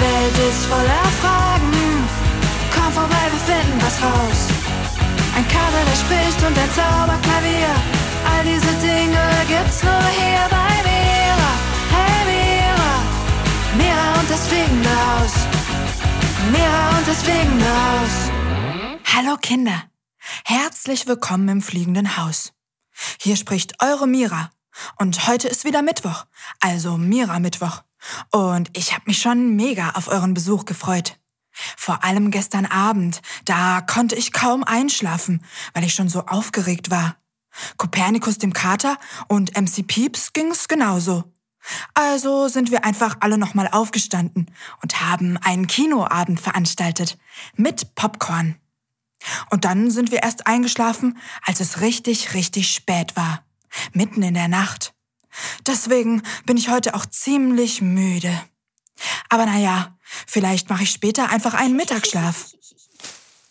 Welt ist voller Fragen. Komm vorbei, wir finden was raus. Ein Kater, der spricht und ein Zauberklavier. All diese Dinge gibt's nur hier bei Mira. Hey Mira, Mira und das fliegende Haus. Mira und das fliegende Haus. Hallo Kinder, herzlich willkommen im fliegenden Haus. Hier spricht eure Mira. Und heute ist wieder Mittwoch, also Mira-Mittwoch. Und ich habe mich schon mega auf euren Besuch gefreut. Vor allem gestern Abend, da konnte ich kaum einschlafen, weil ich schon so aufgeregt war. Kopernikus dem Kater und MC Pieps ging's genauso. Also sind wir einfach alle nochmal aufgestanden und haben einen Kinoabend veranstaltet mit Popcorn. Und dann sind wir erst eingeschlafen, als es richtig, richtig spät war. Mitten in der Nacht. Deswegen bin ich heute auch ziemlich müde. Aber naja, vielleicht mache ich später einfach einen Mittagsschlaf.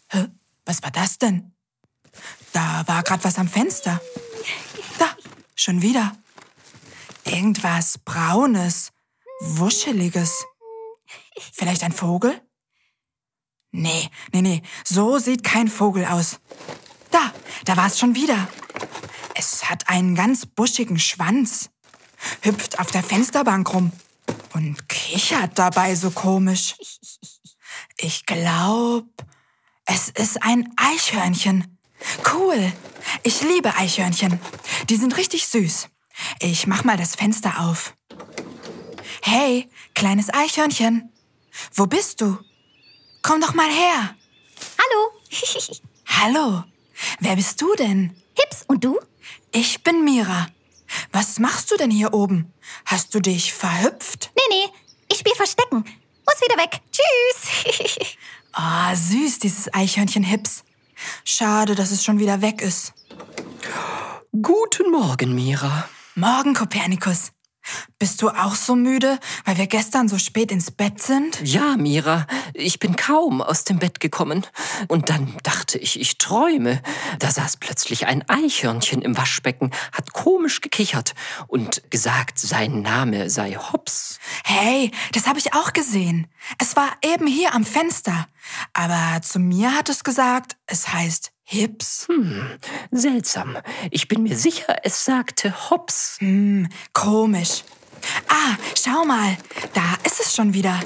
Hä? Was war das denn? Da war grad was am Fenster. Da, schon wieder. Irgendwas Braunes, Wuscheliges. Vielleicht ein Vogel? Nee, nee, nee, so sieht kein Vogel aus. Da, da war es schon wieder. Hat einen ganz buschigen Schwanz, hüpft auf der Fensterbank rum und kichert dabei so komisch. Ich glaub, es ist ein Eichhörnchen. Cool. Ich liebe Eichhörnchen. Die sind richtig süß. Ich mach mal das Fenster auf. Hey, kleines Eichhörnchen. Wo bist du? Komm doch mal her. Hallo. Hallo. Wer bist du denn? Hips, und du? Ich bin Mira. Was machst du denn hier oben? Hast du dich verhüpft? Nee, nee, ich spiel Verstecken. Muss wieder weg. Tschüss. Ah, süß, dieses Eichhörnchen Hips. Schade, dass es schon wieder weg ist. Guten Morgen, Mira. Morgen, Kopernikus. Bist du auch so müde, weil wir gestern so spät ins Bett sind? Ja, Mira, ich bin kaum aus dem Bett gekommen. Und dann dachte ich, ich träume. Da saß plötzlich ein Eichhörnchen im Waschbecken, hat komisch gekichert und gesagt, sein Name sei Hops. Hey, das habe ich auch gesehen. Es war eben hier am Fenster. Aber zu mir hat es gesagt, es heißt Hips. Hm, seltsam. Ich bin mir sicher, es sagte Hops. Hm, komisch. Ah, schau mal, da ist es schon wieder.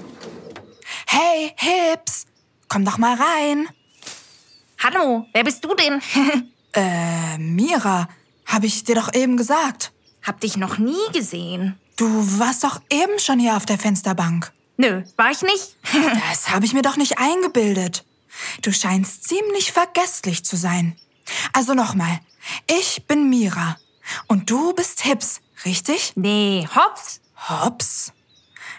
Hey, Hips, komm doch mal rein. Hallo, wer bist du denn? Äh, Mira, habe ich dir doch eben gesagt. Hab dich noch nie gesehen. Du warst doch eben schon hier auf der Fensterbank. Nö, war ich nicht? Das habe ich mir doch nicht eingebildet. Du scheinst ziemlich vergesslich zu sein. Also nochmal, ich bin Mira und du bist Hips, richtig? nee, hops. Hops?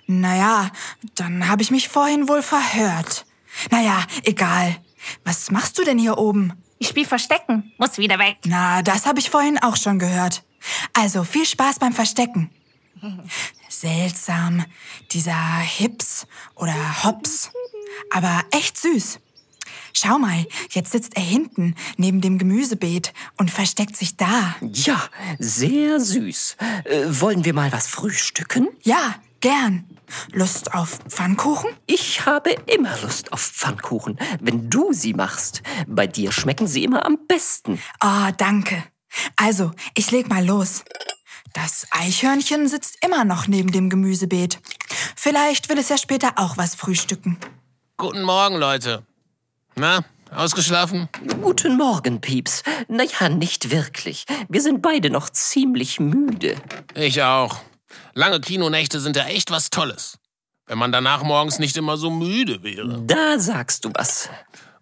Naja, dann habe ich mich vorhin wohl verhört. Naja, egal. Was machst du denn hier oben? Ich spiel Verstecken. Muss wieder weg. Na, das habe ich vorhin auch schon gehört. Also viel Spaß beim Verstecken. Seltsam, dieser Hips oder Hops. Aber echt süß. Schau mal, jetzt sitzt er hinten neben dem Gemüsebeet und versteckt sich da. Ja, sehr süß. Äh, wollen wir mal was frühstücken? Ja, gern. Lust auf Pfannkuchen? Ich habe immer Lust auf Pfannkuchen, wenn du sie machst. Bei dir schmecken sie immer am besten. Oh, danke. Also, ich leg mal los. Das Eichhörnchen sitzt immer noch neben dem Gemüsebeet. Vielleicht will es ja später auch was frühstücken. Guten Morgen, Leute. Na, ausgeschlafen? Guten Morgen, Pieps. Naja, nicht wirklich. Wir sind beide noch ziemlich müde. Ich auch. Lange Kinonächte sind ja echt was Tolles. Wenn man danach morgens nicht immer so müde wäre. Da sagst du was.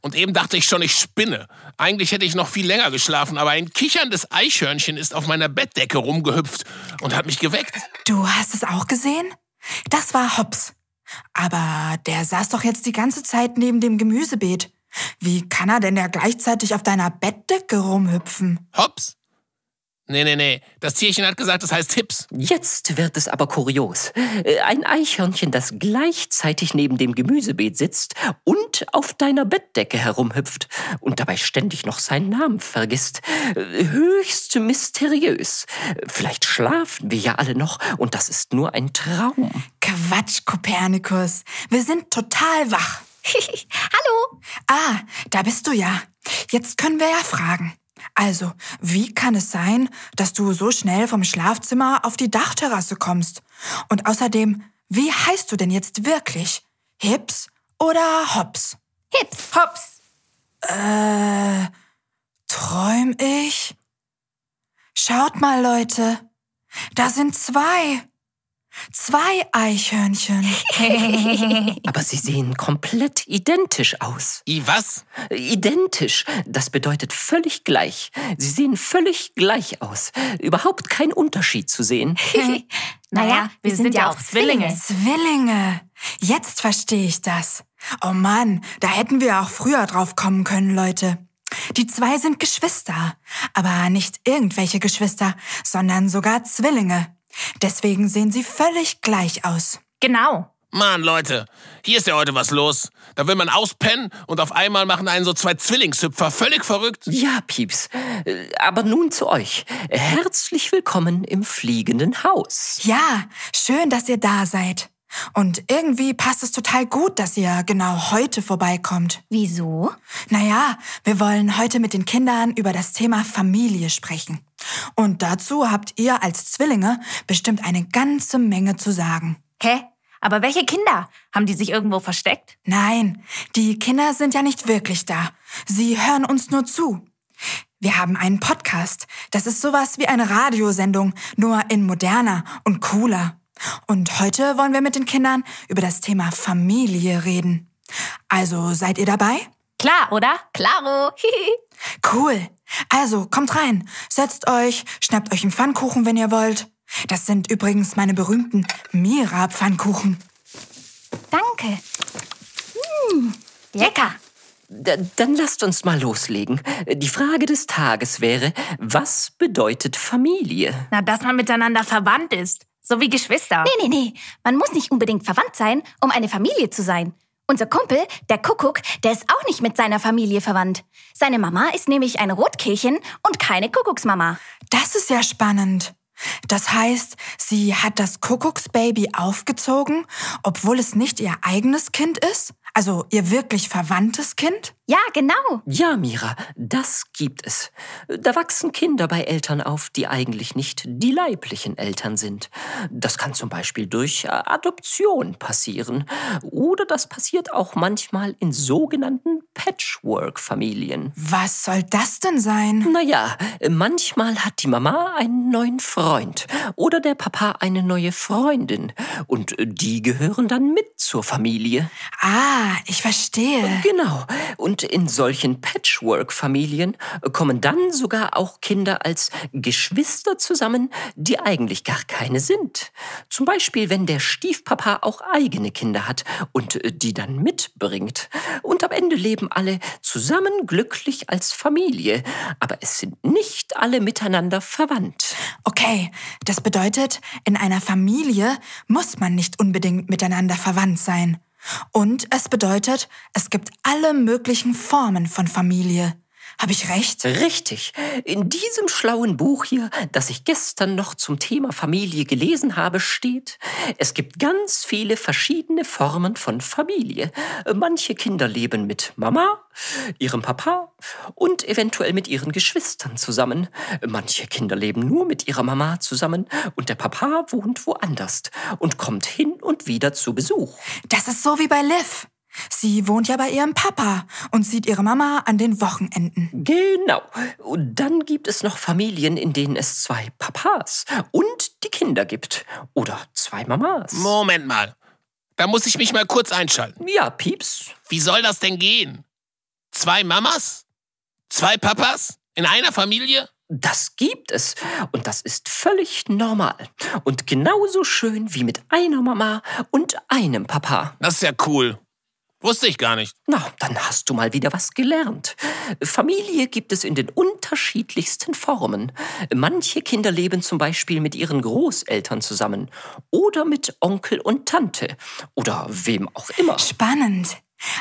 Und eben dachte ich schon, ich spinne. Eigentlich hätte ich noch viel länger geschlafen, aber ein kicherndes Eichhörnchen ist auf meiner Bettdecke rumgehüpft und hat mich geweckt. Du hast es auch gesehen? Das war Hops. Aber der saß doch jetzt die ganze Zeit neben dem Gemüsebeet. Wie kann er denn ja gleichzeitig auf deiner Bettdecke rumhüpfen? Hops? Nee, nee, nee. Das Tierchen hat gesagt, das heißt Hips. Jetzt wird es aber kurios. Äh, Ein Eichhörnchen, das gleichzeitig neben dem Gemüsebeet sitzt und auf deiner Bettdecke herumhüpft und dabei ständig noch seinen Namen vergisst. Äh, Höchst mysteriös. Vielleicht schlafen wir ja alle noch und das ist nur ein Traum. Quatsch, Kopernikus. Wir sind total wach. Hallo. Ah, da bist du ja. Jetzt können wir ja fragen. Also, wie kann es sein, dass du so schnell vom Schlafzimmer auf die Dachterrasse kommst? Und außerdem, wie heißt du denn jetzt wirklich? Hips oder Hops? Hips. Hops. Äh, träum ich? Schaut mal, Leute. Da sind zwei. Zwei Eichhörnchen. Aber sie sehen komplett identisch aus. I was? Identisch, das bedeutet völlig gleich. Sie sehen völlig gleich aus. Überhaupt kein Unterschied zu sehen. Naja, wir sind ja auch Zwillinge. Zwillinge. Jetzt verstehe ich das. Oh Mann, da hätten wir auch früher drauf kommen können, Leute. Die zwei sind Geschwister. Aber nicht irgendwelche Geschwister, sondern sogar Zwillinge. Deswegen sehen sie völlig gleich aus. Genau. Mann, Leute, hier ist ja heute was los. Da will man auspennen und auf einmal machen einen so zwei Zwillingshüpfer. Völlig verrückt. Ja, Pieps. Äh, Aber nun zu euch. Herzlich willkommen im fliegenden Haus. Ja, schön, dass ihr da seid. Und irgendwie passt es total gut, dass ihr genau heute vorbeikommt. Wieso? Naja, wir wollen heute mit den Kindern über das Thema Familie sprechen. Und dazu habt ihr als Zwillinge bestimmt eine ganze Menge zu sagen. Hä? Aber welche Kinder? Haben die sich irgendwo versteckt? Nein, die Kinder sind ja nicht wirklich da. Sie hören uns nur zu. Wir haben einen Podcast. Das ist sowas wie eine Radiosendung, nur in moderner und cooler. Und heute wollen wir mit den Kindern über das Thema Familie reden. Also seid ihr dabei? Klar, oder? Klaro. Cool. Also kommt rein, setzt euch, schnappt euch einen Pfannkuchen, wenn ihr wollt. Das sind übrigens meine berühmten Mira-Pfannkuchen. Danke. Hm, lecker. D dann lasst uns mal loslegen. Die Frage des Tages wäre, was bedeutet Familie? Na, dass man miteinander verwandt ist. So wie Geschwister. Nee, nee, nee. Man muss nicht unbedingt verwandt sein, um eine Familie zu sein. Unser Kumpel, der Kuckuck, der ist auch nicht mit seiner Familie verwandt. Seine Mama ist nämlich ein Rotkehlchen und keine Kuckucksmama. Das ist ja spannend. Das heißt, sie hat das Kuckucksbaby aufgezogen, obwohl es nicht ihr eigenes Kind ist? Also ihr wirklich verwandtes Kind? Ja, genau. Ja, Mira, das gibt es. Da wachsen Kinder bei Eltern auf, die eigentlich nicht die leiblichen Eltern sind. Das kann zum Beispiel durch Adoption passieren. Oder das passiert auch manchmal in sogenannten Patchwork-Familien. Was soll das denn sein? Naja, manchmal hat die Mama einen neuen Freund oder der Papa eine neue Freundin. Und die gehören dann mit zur Familie. Ah, ich verstehe. Genau. Und in solchen Patchwork-Familien kommen dann sogar auch Kinder als Geschwister zusammen, die eigentlich gar keine sind. Zum Beispiel, wenn der Stiefpapa auch eigene Kinder hat und die dann mitbringt. Und am Ende leben alle zusammen glücklich als Familie. Aber es sind nicht alle miteinander verwandt. Okay, das bedeutet, in einer Familie muss man nicht unbedingt miteinander verwandt sein. Und es bedeutet, es gibt alle möglichen Formen von Familie. Habe ich recht? Richtig. In diesem schlauen Buch hier, das ich gestern noch zum Thema Familie gelesen habe, steht, es gibt ganz viele verschiedene Formen von Familie. Manche Kinder leben mit Mama, ihrem Papa und eventuell mit ihren Geschwistern zusammen. Manche Kinder leben nur mit ihrer Mama zusammen und der Papa wohnt woanders und kommt hin und wieder zu Besuch. Das ist so wie bei Liv. Sie wohnt ja bei ihrem Papa und sieht ihre Mama an den Wochenenden. Genau. Und dann gibt es noch Familien, in denen es zwei Papas und die Kinder gibt. Oder zwei Mamas. Moment mal. Da muss ich mich mal kurz einschalten. Ja, Pieps. Wie soll das denn gehen? Zwei Mamas? Zwei Papas? In einer Familie? Das gibt es. Und das ist völlig normal. Und genauso schön wie mit einer Mama und einem Papa. Das ist ja cool. Wusste ich gar nicht. Na, dann hast du mal wieder was gelernt. Familie gibt es in den unterschiedlichsten Formen. Manche Kinder leben zum Beispiel mit ihren Großeltern zusammen oder mit Onkel und Tante oder wem auch immer. Spannend.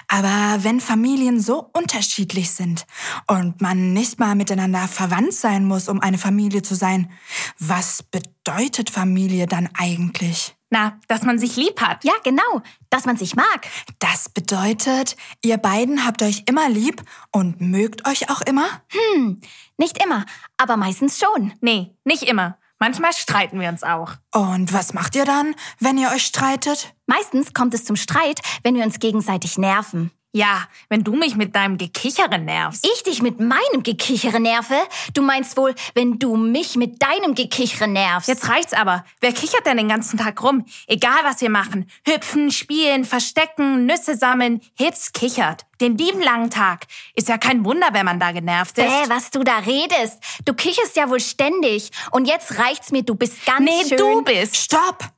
Aber wenn Familien so unterschiedlich sind und man nicht mal miteinander verwandt sein muss, um eine Familie zu sein, was bedeutet Familie dann eigentlich? Na, dass man sich lieb hat. Ja, genau, dass man sich mag. Das bedeutet, ihr beiden habt euch immer lieb und mögt euch auch immer? Hm, nicht immer, aber meistens schon. Nee, nicht immer. Manchmal streiten wir uns auch. Und was macht ihr dann, wenn ihr euch streitet? Meistens kommt es zum Streit, wenn wir uns gegenseitig nerven. Ja, wenn du mich mit deinem Gekichere nervst. Ich dich mit meinem Gekichere nerve? Du meinst wohl, wenn du mich mit deinem Gekichere nervst? Jetzt reicht's aber. Wer kichert denn den ganzen Tag rum? Egal, was wir machen. Hüpfen, spielen, verstecken, Nüsse sammeln. Hips kichert. Den lieben langen Tag. Ist ja kein Wunder, wenn man da genervt ist. Bäh, was du da redest. Du kicherst ja wohl ständig. Und jetzt reicht's mir, du bist ganz nee, schön... du bist. Stopp!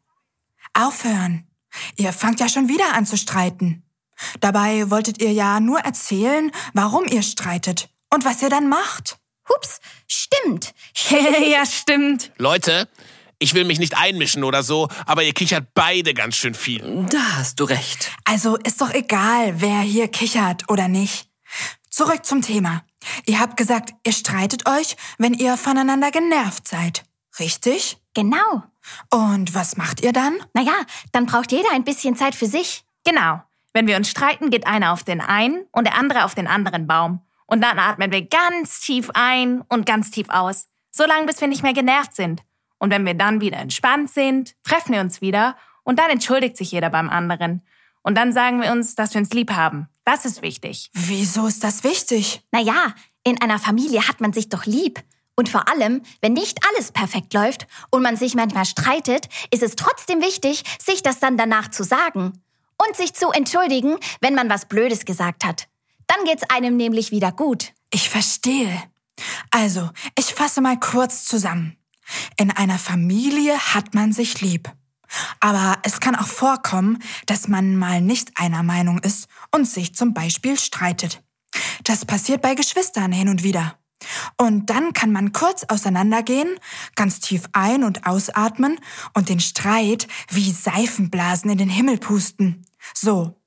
Aufhören. Ihr fangt ja schon wieder an zu streiten. Dabei wolltet ihr ja nur erzählen, warum ihr streitet und was ihr dann macht. Hups, stimmt. ja, stimmt. Leute, ich will mich nicht einmischen oder so, aber ihr kichert beide ganz schön viel. Da hast du recht. Also ist doch egal, wer hier kichert oder nicht. Zurück zum Thema. Ihr habt gesagt, ihr streitet euch, wenn ihr voneinander genervt seid. Richtig? Genau. Und was macht ihr dann? Naja, dann braucht jeder ein bisschen Zeit für sich. Genau. Wenn wir uns streiten, geht einer auf den einen und der andere auf den anderen Baum. Und dann atmen wir ganz tief ein und ganz tief aus. So lange, bis wir nicht mehr genervt sind. Und wenn wir dann wieder entspannt sind, treffen wir uns wieder und dann entschuldigt sich jeder beim anderen. Und dann sagen wir uns, dass wir uns lieb haben. Das ist wichtig. Wieso ist das wichtig? Naja, in einer Familie hat man sich doch lieb. Und vor allem, wenn nicht alles perfekt läuft und man sich manchmal streitet, ist es trotzdem wichtig, sich das dann danach zu sagen. Und sich zu entschuldigen, wenn man was Blödes gesagt hat. Dann geht's einem nämlich wieder gut. Ich verstehe. Also, ich fasse mal kurz zusammen. In einer Familie hat man sich lieb. Aber es kann auch vorkommen, dass man mal nicht einer Meinung ist und sich zum Beispiel streitet. Das passiert bei Geschwistern hin und wieder. Und dann kann man kurz auseinandergehen, ganz tief ein- und ausatmen und den Streit wie Seifenblasen in den Himmel pusten. So.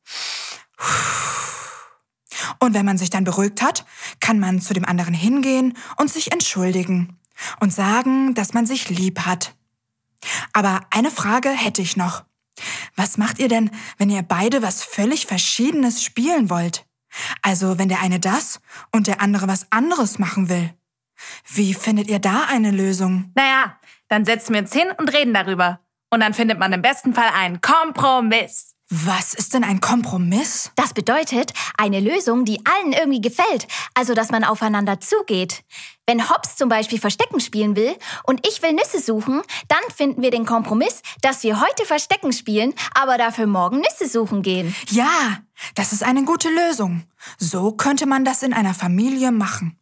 Und wenn man sich dann beruhigt hat, kann man zu dem anderen hingehen und sich entschuldigen und sagen, dass man sich lieb hat. Aber eine Frage hätte ich noch. Was macht ihr denn, wenn ihr beide was völlig Verschiedenes spielen wollt? Also wenn der eine das und der andere was anderes machen will. Wie findet ihr da eine Lösung? Naja, dann setzen wir uns hin und reden darüber. Und dann findet man im besten Fall einen Kompromiss. Was ist denn ein Kompromiss? Das bedeutet eine Lösung, die allen irgendwie gefällt, also dass man aufeinander zugeht. Wenn Hobbs zum Beispiel Verstecken spielen will und ich will Nüsse suchen, dann finden wir den Kompromiss, dass wir heute Verstecken spielen, aber dafür morgen Nüsse suchen gehen. Ja, das ist eine gute Lösung. So könnte man das in einer Familie machen.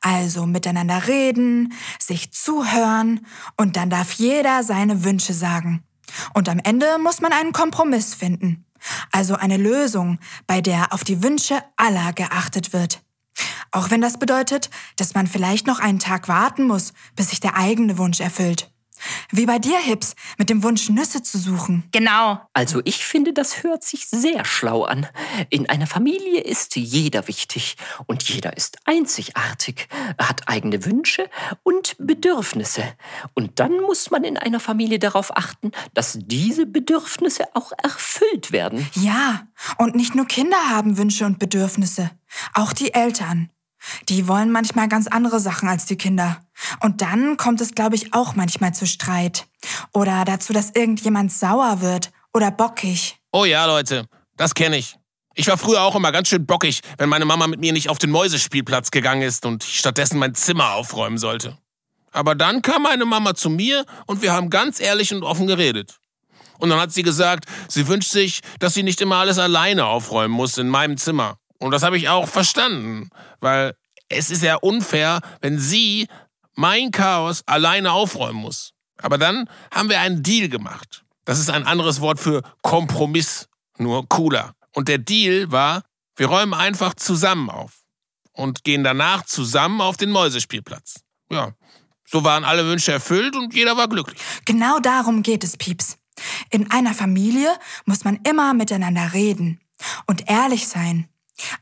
Also miteinander reden, sich zuhören und dann darf jeder seine Wünsche sagen. Und am Ende muss man einen Kompromiss finden. Also eine Lösung, bei der auf die Wünsche aller geachtet wird. Auch wenn das bedeutet, dass man vielleicht noch einen Tag warten muss, bis sich der eigene Wunsch erfüllt. Wie bei dir, Hips, mit dem Wunsch, Nüsse zu suchen. Genau. Also ich finde, das hört sich sehr schlau an. In einer Familie ist jeder wichtig und jeder ist einzigartig, hat eigene Wünsche und Bedürfnisse. Und dann muss man in einer Familie darauf achten, dass diese Bedürfnisse auch erfüllt werden. Ja, und nicht nur Kinder haben Wünsche und Bedürfnisse, auch die Eltern. Die wollen manchmal ganz andere Sachen als die Kinder. Und dann kommt es, glaube ich, auch manchmal zu Streit. Oder dazu, dass irgendjemand sauer wird oder bockig. Oh ja, Leute, das kenne ich. Ich war früher auch immer ganz schön bockig, wenn meine Mama mit mir nicht auf den Mäusespielplatz gegangen ist und ich stattdessen mein Zimmer aufräumen sollte. Aber dann kam meine Mama zu mir und wir haben ganz ehrlich und offen geredet. Und dann hat sie gesagt, sie wünscht sich, dass sie nicht immer alles alleine aufräumen muss in meinem Zimmer. Und das habe ich auch verstanden, weil es ist ja unfair, wenn sie mein Chaos alleine aufräumen muss. Aber dann haben wir einen Deal gemacht. Das ist ein anderes Wort für Kompromiss, nur cooler. Und der Deal war, wir räumen einfach zusammen auf und gehen danach zusammen auf den Mäusespielplatz. Ja, so waren alle Wünsche erfüllt und jeder war glücklich. Genau darum geht es, Pieps. In einer Familie muss man immer miteinander reden und ehrlich sein.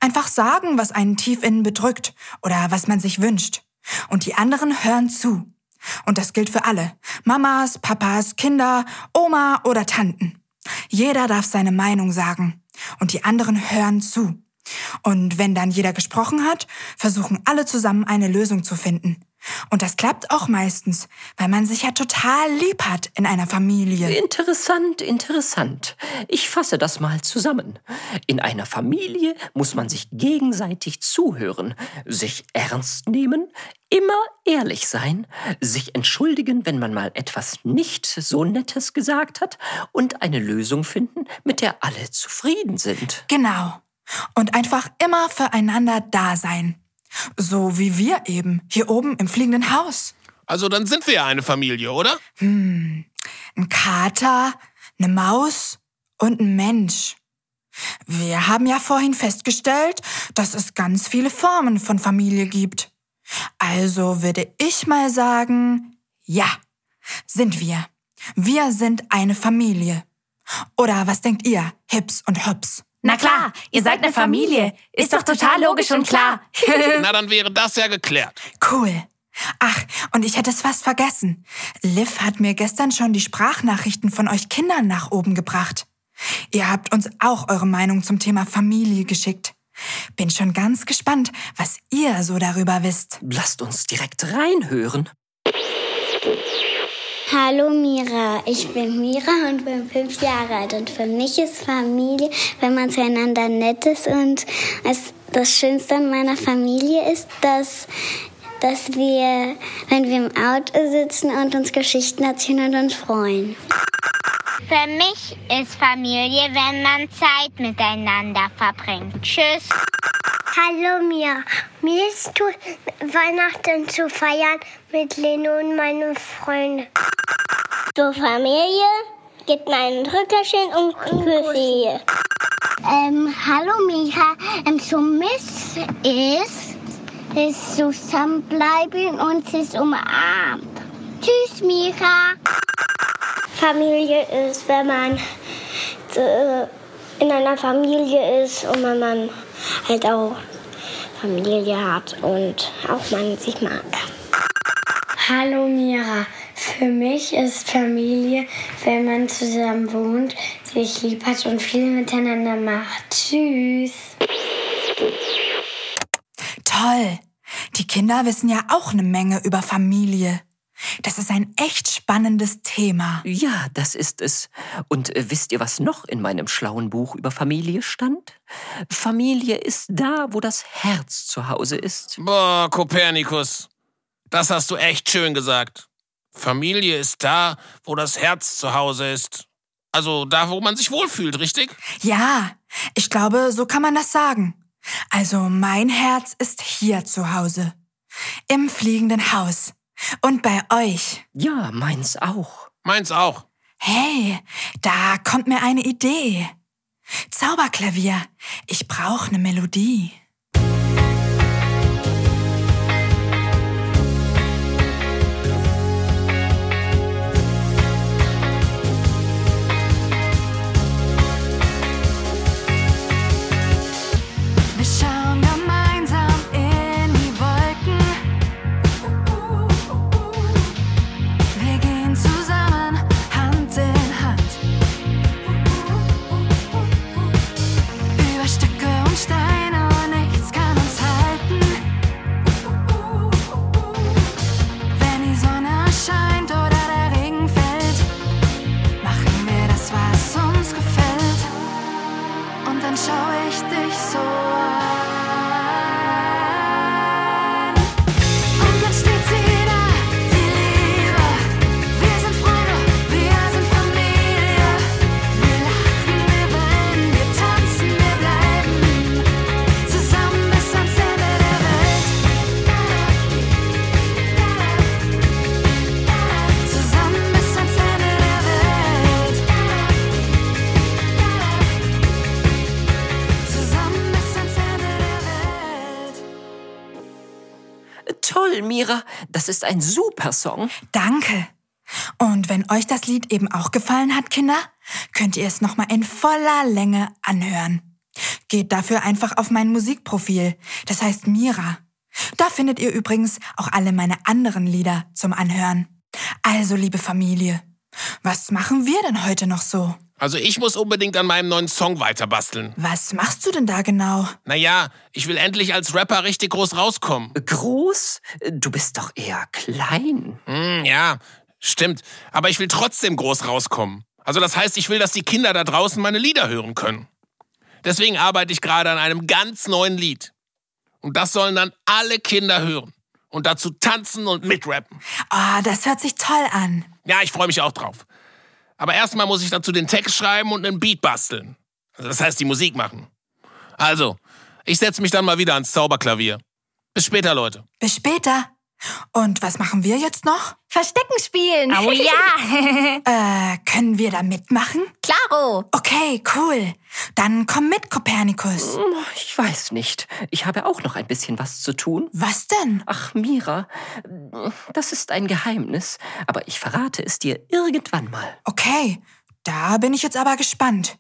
Einfach sagen, was einen tief innen bedrückt oder was man sich wünscht. Und die anderen hören zu. Und das gilt für alle. Mamas, Papas, Kinder, Oma oder Tanten. Jeder darf seine Meinung sagen. Und die anderen hören zu. Und wenn dann jeder gesprochen hat, versuchen alle zusammen eine Lösung zu finden. Und das klappt auch meistens, weil man sich ja total lieb hat in einer Familie. Interessant, interessant. Ich fasse das mal zusammen. In einer Familie muss man sich gegenseitig zuhören, sich ernst nehmen, immer ehrlich sein, sich entschuldigen, wenn man mal etwas nicht so Nettes gesagt hat und eine Lösung finden, mit der alle zufrieden sind. Genau. Und einfach immer füreinander da sein. So wie wir eben, hier oben im fliegenden Haus. Also dann sind wir ja eine Familie, oder? Ein Kater, eine Maus und ein Mensch. Wir haben ja vorhin festgestellt, dass es ganz viele Formen von Familie gibt. Also würde ich mal sagen, ja, sind wir. Wir sind eine Familie. Oder was denkt ihr, Hips und Hops? Na klar, ihr seid eine Familie. Ist doch total logisch und klar. Na, dann wäre das ja geklärt. Cool. Ach, und ich hätte es fast vergessen. Liv hat mir gestern schon die Sprachnachrichten von euch Kindern nach oben gebracht. Ihr habt uns auch eure Meinung zum Thema Familie geschickt. Bin schon ganz gespannt, was ihr so darüber wisst. Lasst uns direkt reinhören. Hallo Mira, ich bin Mira und bin fünf Jahre alt. Und für mich ist Familie, wenn man zueinander nett ist. Und es, das Schönste an meiner Familie ist, dass, dass wir, wenn wir im Auto sitzen und uns Geschichten erzählen und uns freuen. Für mich ist Familie, wenn man Zeit miteinander verbringt. Tschüss. Hallo Mia, mir ist gut, Weihnachten zu feiern mit Leno und meinen Freunden. Zur Familie gibt man ein Rückerchen und Küsse. Ähm, hallo Mira, ähm, so Miss ist, ist zusammenbleiben und sich umarmt. Tschüss Mira. Familie ist, wenn man äh, in einer Familie ist und wenn man halt auch Familie hat und auch man sich mag. Hallo Mira, für mich ist Familie, wenn man zusammen wohnt, sich lieb hat und viel miteinander macht. Tschüss. Toll. Die Kinder wissen ja auch eine Menge über Familie. Das ist ein echt spannendes Thema. Ja, das ist es. Und äh, wisst ihr, was noch in meinem schlauen Buch über Familie stand? Familie ist da, wo das Herz zu Hause ist. Boah, Kopernikus. Das hast du echt schön gesagt. Familie ist da, wo das Herz zu Hause ist. Also da, wo man sich wohlfühlt, richtig? Ja, ich glaube, so kann man das sagen. Also mein Herz ist hier zu Hause. Im fliegenden Haus. Und bei euch. Ja, meins auch. Meins auch. Hey, da kommt mir eine Idee. Zauberklavier, ich brauche eine Melodie. ich dich so. Mira. Das ist ein super Song. Danke. Und wenn euch das Lied eben auch gefallen hat, Kinder, könnt ihr es nochmal in voller Länge anhören. Geht dafür einfach auf mein Musikprofil. Das heißt Mira. Da findet ihr übrigens auch alle meine anderen Lieder zum Anhören. Also, liebe Familie, was machen wir denn heute noch so? Also ich muss unbedingt an meinem neuen Song weiterbasteln. Was machst du denn da genau? Naja, ich will endlich als Rapper richtig groß rauskommen. Groß? Du bist doch eher klein. Hm, ja, stimmt. Aber ich will trotzdem groß rauskommen. Also das heißt, ich will, dass die Kinder da draußen meine Lieder hören können. Deswegen arbeite ich gerade an einem ganz neuen Lied. Und das sollen dann alle Kinder hören. Und dazu tanzen und mitrappen. Ah, das hört sich toll an. Ja, ich freue mich auch drauf. Aber erstmal muss ich dazu den Text schreiben und einen Beat basteln. Also das heißt, die Musik machen. Also, ich setze mich dann mal wieder ans Zauberklavier. Bis später, Leute. Bis später. Und was machen wir jetzt noch? Verstecken spielen. Oh ja. Äh, können wir da mitmachen? Klaro. Okay, cool. Dann komm mit, Kopernikus. Ich weiß nicht. Ich habe auch noch ein bisschen was zu tun. Was denn? Ach, Mira, das ist ein Geheimnis, aber ich verrate es dir irgendwann mal. Okay, da bin ich jetzt aber gespannt.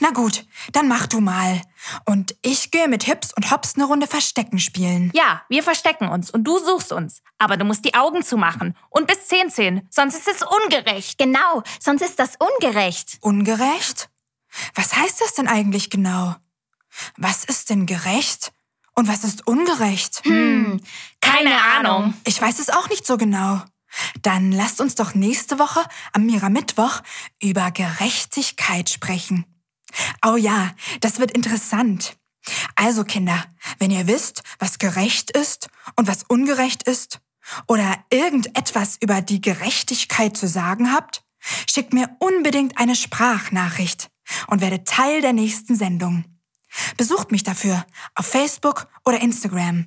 Na gut, dann mach du mal. Und ich gehe mit Hips und Hops eine Runde Verstecken spielen. Ja, wir verstecken uns und du suchst uns. Aber du musst die Augen zumachen und bis 10 zählen, sonst ist es ungerecht. Genau, sonst ist das ungerecht. Ungerecht? Was heißt das denn eigentlich genau? Was ist denn gerecht? Und was ist ungerecht? Hm, keine Ahnung. Ich weiß es auch nicht so genau. Dann lasst uns doch nächste Woche am Mira Mittwoch über Gerechtigkeit sprechen. Oh ja, das wird interessant. Also Kinder, wenn ihr wisst, was gerecht ist und was ungerecht ist, oder irgendetwas über die Gerechtigkeit zu sagen habt, schickt mir unbedingt eine Sprachnachricht und werdet Teil der nächsten Sendung. Besucht mich dafür auf Facebook oder Instagram.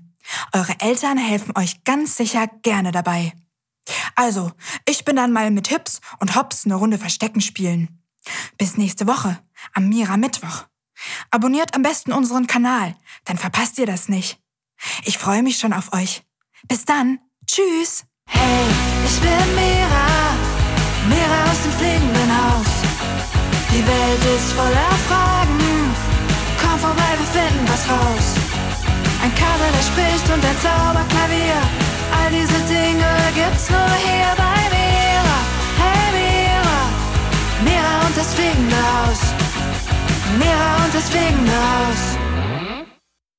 Eure Eltern helfen euch ganz sicher gerne dabei. Also, ich bin dann mal mit Hips und Hops eine Runde Verstecken spielen. Bis nächste Woche, am Mira Mittwoch. Abonniert am besten unseren Kanal, dann verpasst ihr das nicht. Ich freue mich schon auf euch. Bis dann. Tschüss. Hey, ich bin Mira. Mira aus dem fliegenden Haus. Die Welt ist voller Fragen. Komm vorbei, wir finden was raus. Ein Kader, der spricht und ein Zauberklavier. All diese Dinge gibt's nur hier bei Mira. Hey, Mira. Mira und das fliegende Haus mir haut es aus.